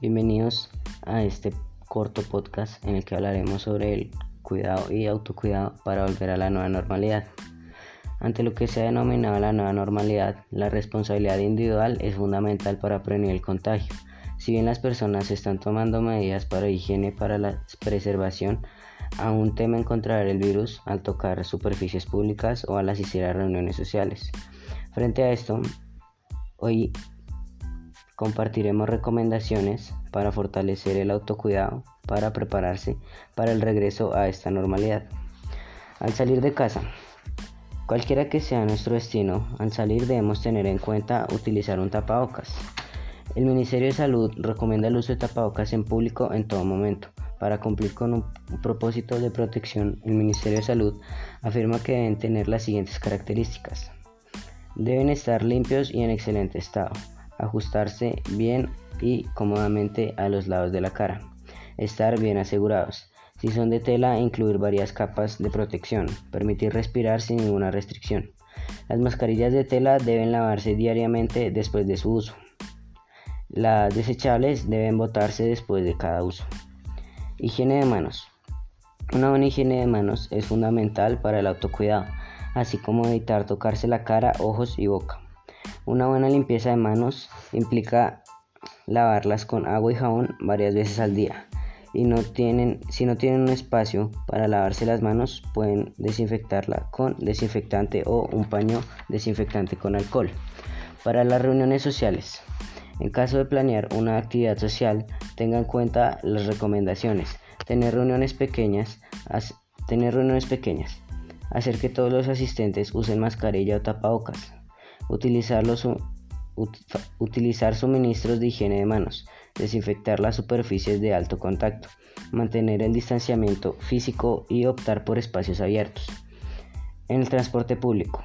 Bienvenidos a este corto podcast en el que hablaremos sobre el cuidado y autocuidado para volver a la nueva normalidad. Ante lo que se ha denominado la nueva normalidad, la responsabilidad individual es fundamental para prevenir el contagio. Si bien las personas están tomando medidas para higiene para la preservación, aún temen contraer el virus al tocar superficies públicas o al asistir a reuniones sociales. Frente a esto, hoy Compartiremos recomendaciones para fortalecer el autocuidado para prepararse para el regreso a esta normalidad. Al salir de casa, cualquiera que sea nuestro destino, al salir debemos tener en cuenta utilizar un tapabocas. El Ministerio de Salud recomienda el uso de tapabocas en público en todo momento. Para cumplir con un propósito de protección, el Ministerio de Salud afirma que deben tener las siguientes características. Deben estar limpios y en excelente estado ajustarse bien y cómodamente a los lados de la cara, estar bien asegurados. Si son de tela, incluir varias capas de protección, permitir respirar sin ninguna restricción. Las mascarillas de tela deben lavarse diariamente después de su uso. Las desechables deben botarse después de cada uso. Higiene de manos. Una buena higiene de manos es fundamental para el autocuidado, así como evitar tocarse la cara, ojos y boca. Una buena limpieza de manos implica lavarlas con agua y jabón varias veces al día. Y no tienen, si no tienen un espacio para lavarse las manos, pueden desinfectarla con desinfectante o un paño desinfectante con alcohol. Para las reuniones sociales, en caso de planear una actividad social, tenga en cuenta las recomendaciones. Tener reuniones pequeñas, tener reuniones pequeñas, hacer que todos los asistentes usen mascarilla o tapabocas, utilizar, utilizar suministros de higiene de manos, desinfectar las superficies de alto contacto, mantener el distanciamiento físico y optar por espacios abiertos. En el transporte público.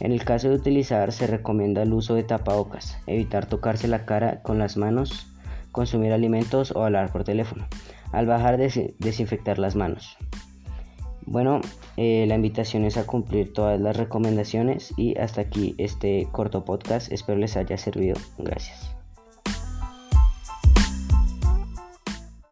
En el caso de utilizar se recomienda el uso de tapabocas, evitar tocarse la cara con las manos, consumir alimentos o hablar por teléfono. Al bajar desinfectar las manos. Bueno, eh, la invitación es a cumplir todas las recomendaciones y hasta aquí este corto podcast. Espero les haya servido. Gracias.